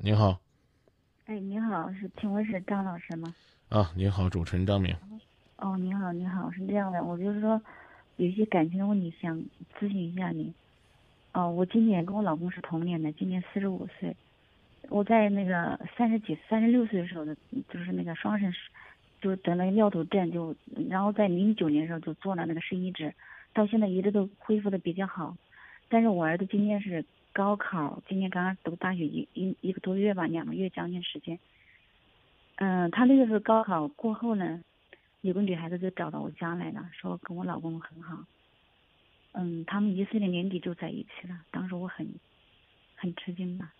您好，哎，您好，是请问是张老师吗？啊，您好，主持人张明。哦，你好，你好，是这样的，我就是说有一些感情的问题想咨询一下你。哦，我今年跟我老公是同年的，今年四十五岁。我在那个三十几、三十六岁的时候的，就是那个双肾，就得那个尿毒症，就然后在零九年的时候就做了那个肾移植，到现在一直都恢复的比较好。但是我儿子今年是高考，今年刚刚读大学一一一个多月吧，两个月将近时间。嗯，他那个时候高考过后呢，有个女孩子就找到我家来了，说跟我老公很好。嗯，他们一四年年底就在一起了，当时我很很吃惊吧。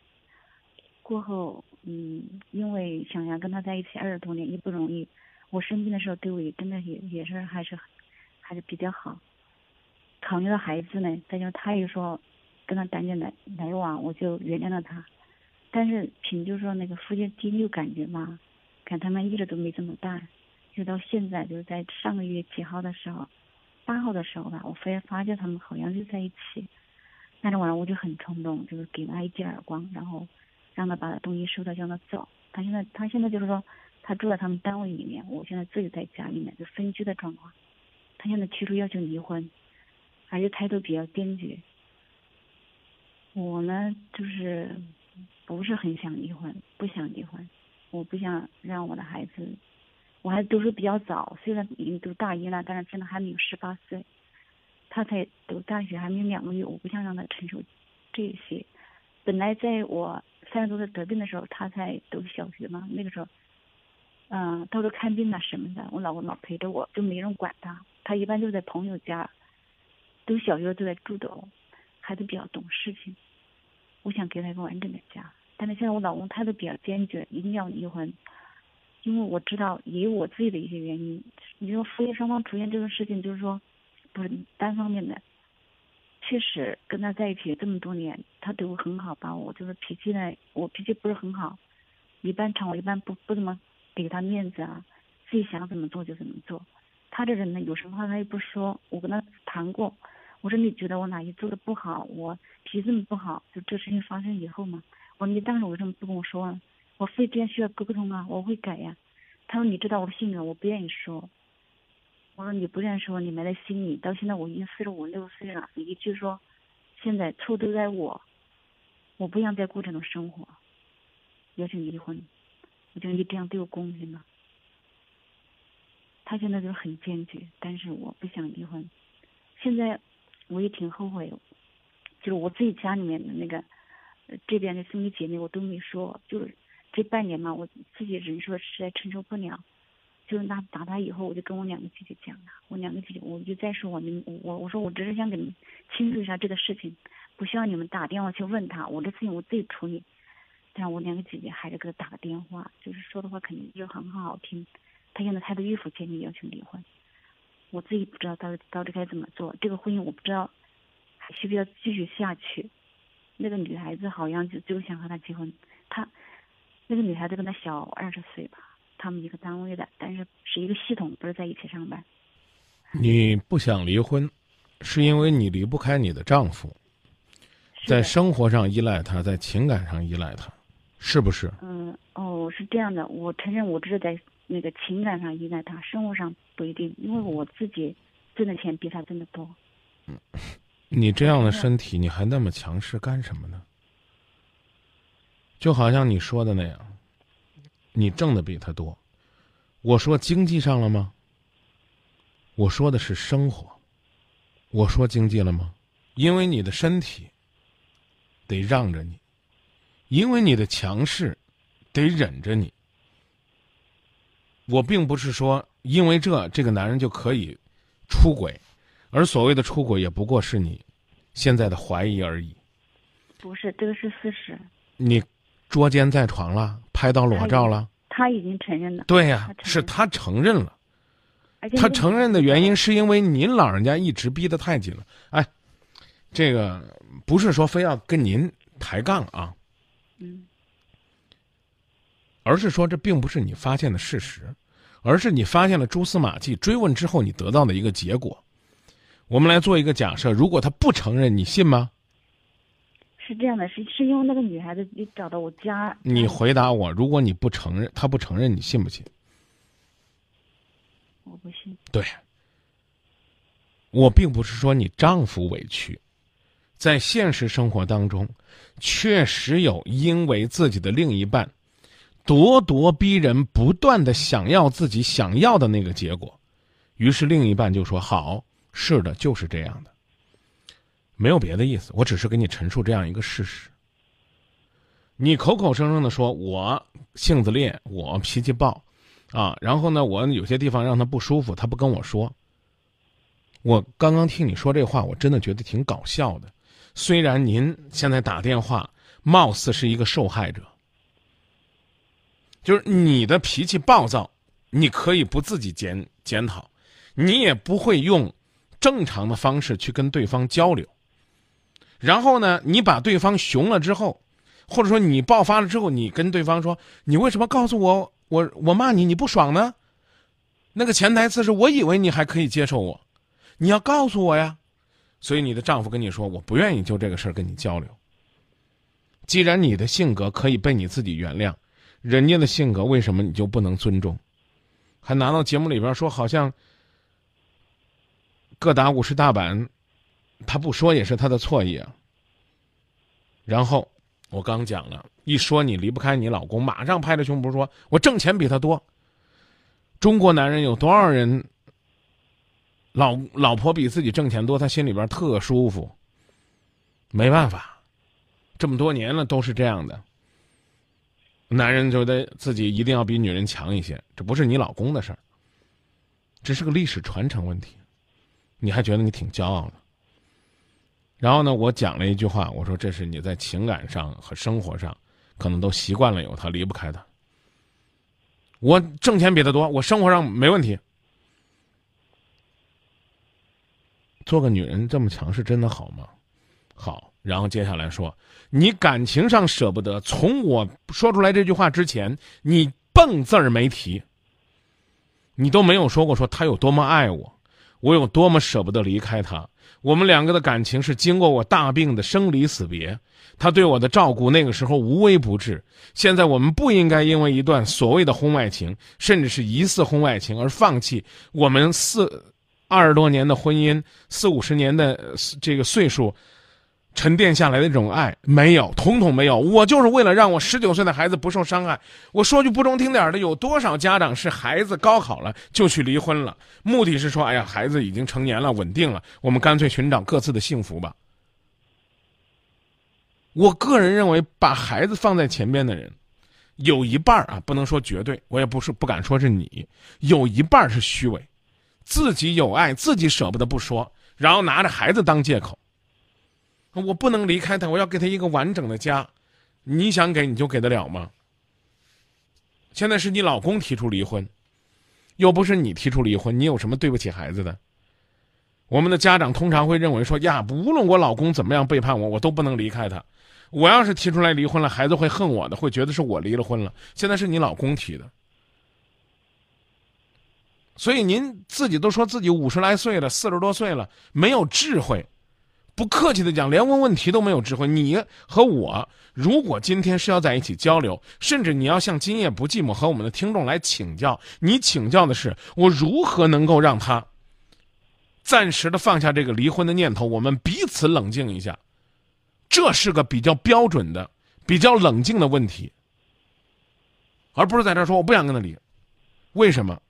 过后，嗯，因为想要跟他在一起二十多年也不容易，我生病的时候对我也真的也也是还是还是比较好。考虑到孩子呢，再就他也说跟他单间来来往，我就原谅了他。但是凭就是说那个夫妻第六感觉嘛，看他们一直都没这么淡，就到现在就是在上个月几号的时候，八号的时候吧，我发发现他们好像就在一起。那天晚上我就很冲动，就是给了他一记耳光，然后。让他把东西收到，让他走。他现在，他现在就是说，他住在他们单位里面，我现在自己在家里面，就分居的状况。他现在提出要求离婚，而且态度比较坚决。我呢，就是不是很想离婚，不想离婚。我不想让我的孩子，我还读书比较早，虽然已经读大一了，但是现在还没有十八岁。他才读大学还没有两个月，我不想让他承受这些。本来在我。三十多岁得病的时候，他才读小学嘛。那个时候，嗯，到处看病啊什么的，我老公老陪着我，就没人管他。他一般就在朋友家，读小学都在住的，孩子比较懂事情。我想给他一个完整的家，但是现在我老公态度比较坚决，一定要离婚。因为我知道也有我自己的一些原因。你说夫妻双方出现这个事情，就是说不是单方面的。确实跟他在一起这么多年，他对我很好，把我就是脾气呢，我脾气不是很好，一般场我一般不不怎么给他面子啊，自己想怎么做就怎么做。他这人呢，有什么话他也不说。我跟他谈过，我说你觉得我哪里做的不好，我脾气这么不好，就这事情发生以后嘛，我说你当时为什么不跟我说啊？我非这样需要沟通啊，我会改呀。他说你知道我的性格，我不愿意说。我说你不愿意说，你埋在心里。到现在我已经四十五六岁了，你就说，现在错都在我，我不想再过这种生活，要求离婚。我觉得你这样对我公平吗？他现在就很坚决，但是我不想离婚。现在我也挺后悔，就是我自己家里面的那个这边的兄弟姐妹我都没说，就是这半年嘛，我自己忍受实在承受不了。就那打他以后，我就跟我两个姐姐讲了。我两个姐姐，我就再说我们，我我说我只是想给你们倾诉一下这个事情，不需要你们打电话去问他，我的事情我自己处理。但我两个姐姐还是给他打个电话，就是说的话肯定就很好听。他现在态度越发坚决，要求离婚。我自己不知道到底到底该怎么做，这个婚姻我不知道还需不需要继续下去。那个女孩子好像就就想和他结婚，他那个女孩子跟他小二十岁吧。他们一个单位的，但是是一个系统，不是在一起上班。你不想离婚，是因为你离不开你的丈夫，在生活上依赖他，在情感上依赖他，是不是？嗯，哦，是这样的。我承认，我只是在那个情感上依赖他，生活上不一定，因为我自己挣的钱比他挣的多。嗯，你这样的身体，你还那么强势干什么呢？就好像你说的那样。你挣的比他多，我说经济上了吗？我说的是生活，我说经济了吗？因为你的身体得让着你，因为你的强势得忍着你。我并不是说因为这这个男人就可以出轨，而所谓的出轨也不过是你现在的怀疑而已。不是，这个是事实。你。捉奸在床了，拍到裸照了，他已经承认了。对呀，是他承认了。他承认的原因是因为您老人家一直逼得太紧了。哎，这个不是说非要跟您抬杠啊，嗯，而是说这并不是你发现的事实，而是你发现了蛛丝马迹，追问之后你得到的一个结果。我们来做一个假设：如果他不承认，你信吗？是这样的，是是因为那个女孩子你找到我家，你回答我，如果你不承认，他不承认，你信不信？我不信。对，我并不是说你丈夫委屈，在现实生活当中，确实有因为自己的另一半咄咄逼人，不断的想要自己想要的那个结果，于是另一半就说：“好，是的，就是这样的。”没有别的意思，我只是给你陈述这样一个事实。你口口声声的说我性子烈，我脾气暴，啊，然后呢，我有些地方让他不舒服，他不跟我说。我刚刚听你说这话，我真的觉得挺搞笑的。虽然您现在打电话，貌似是一个受害者，就是你的脾气暴躁，你可以不自己检检讨，你也不会用正常的方式去跟对方交流。然后呢，你把对方熊了之后，或者说你爆发了之后，你跟对方说：“你为什么告诉我我我骂你你不爽呢？”那个潜台词是我以为你还可以接受我，你要告诉我呀。所以你的丈夫跟你说：“我不愿意就这个事儿跟你交流。”既然你的性格可以被你自己原谅，人家的性格为什么你就不能尊重？还拿到节目里边说好像各打五十大板。他不说也是他的错意啊。然后我刚讲了一说你离不开你老公，马上拍着胸脯说：“我挣钱比他多。”中国男人有多少人？老老婆比自己挣钱多，他心里边特舒服。没办法，这么多年了都是这样的。男人觉得自己一定要比女人强一些，这不是你老公的事儿，这是个历史传承问题。你还觉得你挺骄傲的？然后呢，我讲了一句话，我说这是你在情感上和生活上，可能都习惯了有他，离不开他。我挣钱比他多，我生活上没问题。做个女人这么强势，真的好吗？好。然后接下来说，你感情上舍不得，从我说出来这句话之前，你蹦字儿没提，你都没有说过说他有多么爱我，我有多么舍不得离开他。我们两个的感情是经过我大病的生离死别，他对我的照顾那个时候无微不至。现在我们不应该因为一段所谓的婚外情，甚至是疑似婚外情而放弃我们四二十多年的婚姻、四五十年的这个岁数。沉淀下来的这种爱没有，统统没有。我就是为了让我十九岁的孩子不受伤害。我说句不中听点的，有多少家长是孩子高考了就去离婚了？目的是说，哎呀，孩子已经成年了，稳定了，我们干脆寻找各自的幸福吧。我个人认为，把孩子放在前边的人，有一半啊，不能说绝对，我也不是不敢说是你，有一半是虚伪，自己有爱，自己舍不得不说，然后拿着孩子当借口。我不能离开他，我要给他一个完整的家。你想给你就给得了吗？现在是你老公提出离婚，又不是你提出离婚，你有什么对不起孩子的？我们的家长通常会认为说呀，无论我老公怎么样背叛我，我都不能离开他。我要是提出来离婚了，孩子会恨我的，会觉得是我离了婚了。现在是你老公提的，所以您自己都说自己五十来岁了，四十多岁了，没有智慧。不客气的讲，连问问题都没有智慧。你和我，如果今天是要在一起交流，甚至你要向今夜不寂寞和我们的听众来请教，你请教的是我如何能够让他暂时的放下这个离婚的念头，我们彼此冷静一下，这是个比较标准的、比较冷静的问题，而不是在这说我不想跟他离，为什么？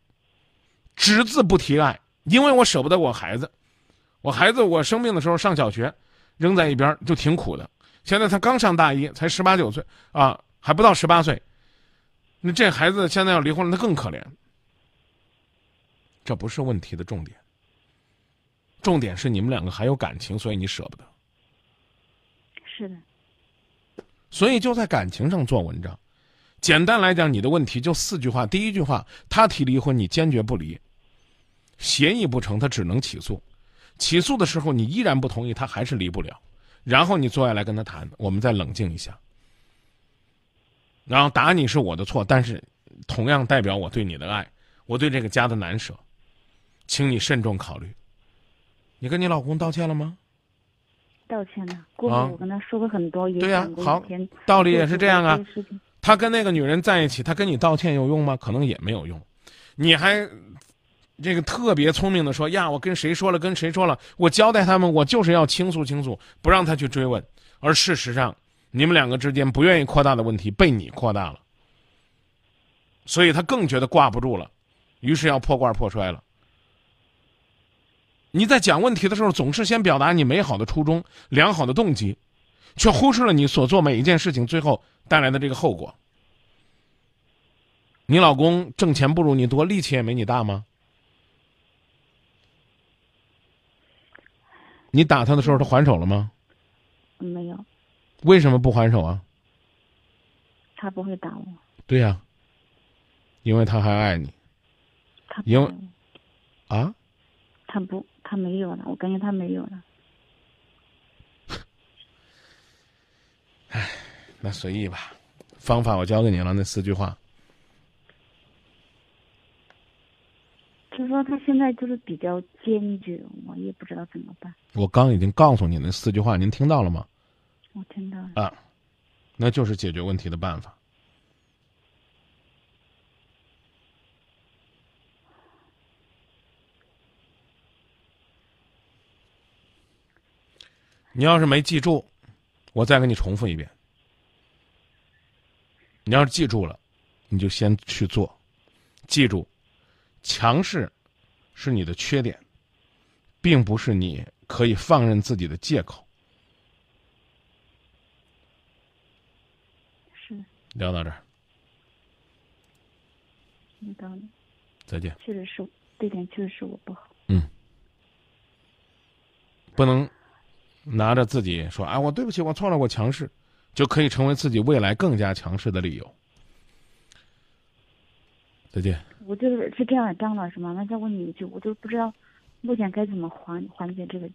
只字不提爱，因为我舍不得我孩子。我孩子，我生病的时候上小学，扔在一边就挺苦的。现在他刚上大一，才十八九岁啊，还不到十八岁。那这孩子现在要离婚了，他更可怜。这不是问题的重点，重点是你们两个还有感情，所以你舍不得。是的。所以就在感情上做文章。简单来讲，你的问题就四句话：第一句话，他提离婚，你坚决不离，协议不成，他只能起诉。起诉的时候，你依然不同意，他还是离不了。然后你坐下来跟他谈，我们再冷静一下。然后打你是我的错，但是同样代表我对你的爱，我对这个家的难舍，请你慎重考虑。你跟你老公道歉了吗？道歉了。过啊去我跟他说过很多，也对呀讲过好道理也是这样啊他跟那个女人在一起，他跟你道歉有用吗？可能也没有用。你还这个特别聪明的说呀，我跟谁说了，跟谁说了，我交代他们，我就是要倾诉倾诉，不让他去追问。而事实上，你们两个之间不愿意扩大的问题被你扩大了，所以他更觉得挂不住了，于是要破罐破摔了。你在讲问题的时候，总是先表达你美好的初衷、良好的动机，却忽视了你所做每一件事情最后带来的这个后果。你老公挣钱不如你多，力气也没你大吗？你打他的时候，他还手了吗？没有，为什么不还手啊？他不会打我，对呀、因为他还爱你他不因为啊。他不，他没有了，我感觉他没有了。那随意吧，方法我教给你了，那四句话。就是说他现在就是比较坚决，我也不知道怎么办。我刚已经告诉你那四句话，您听到了吗？我听到了，啊，那就是解决问题的办法。你要是没记住，我再给你重复一遍。你要是记住了，你就先去做。记住，强势是你的缺点，并不是你可以放任自己的借口。是聊到这儿，知道了，再见。确实是这点确实是我不好。嗯不能拿着自己说“哎，我对不起，我错了，我强势”，就可以成为自己未来更加强势的理由。再见。我就是是这样的，张老师嘛，那再问你一句，我就不知道目前该怎么缓缓解这个。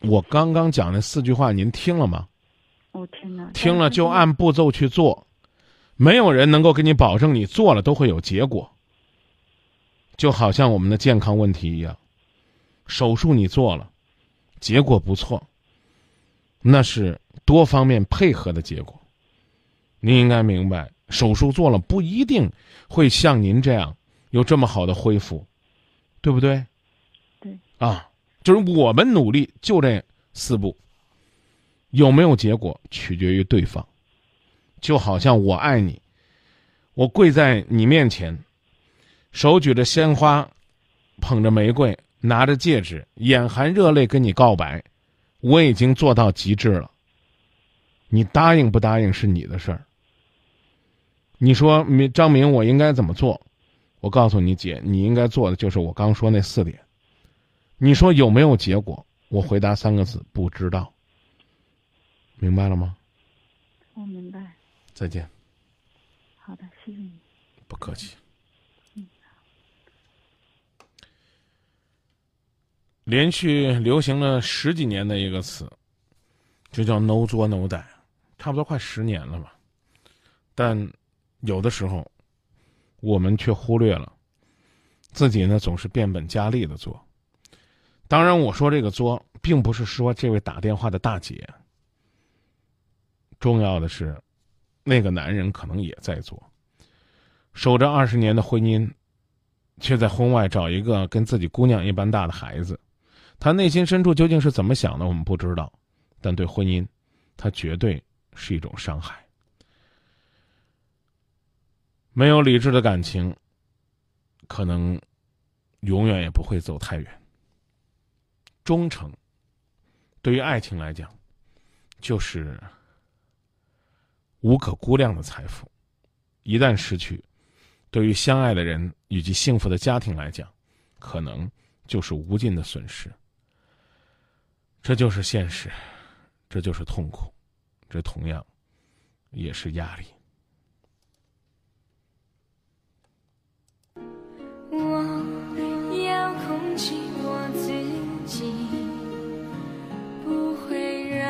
我刚刚讲那四句话，您听了吗？我听了，听了就按步骤去做，没有人能够给你保证你做了都会有结果。就好像我们的健康问题一样，手术你做了，结果不错，那是多方面配合的结果。您应该明白，手术做了不一定会像您这样有这么好的恢复，对不对？对。啊，就是我们努力就这四步，有没有结果取决于对方。就好像我爱你，我跪在你面前，手举着鲜花，捧着玫瑰，拿着戒指，眼含热泪跟你告白，我已经做到极致了。你答应不答应是你的事儿。你说明张明，我应该怎么做？我告诉你姐，你应该做的就是我刚说那四点。你说有没有结果？我回答三个字：不知道。明白了吗？我明白。再见。好的，谢谢你。不客气。连续流行了十几年的一个词，就叫 “no 作 no die”，差不多快十年了吧。但有的时候，我们却忽略了自己呢，总是变本加厉的做。当然，我说这个作，并不是说这位打电话的大姐。重要的是，那个男人可能也在做。守着二十年的婚姻，却在婚外找一个跟自己姑娘一般大的孩子，他内心深处究竟是怎么想的，我们不知道。但对婚姻，他绝对是一种伤害。没有理智的感情，可能永远也不会走太远。忠诚，对于爱情来讲，就是无可估量的财富。一旦失去，对于相爱的人以及幸福的家庭来讲，可能就是无尽的损失。这就是现实，这就是痛苦，这同样也是压力。我要控制我自己，不会让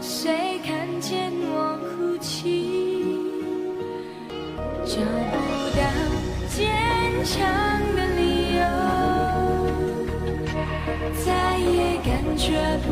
谁看见我哭泣，找不到坚强的理由，再也感觉不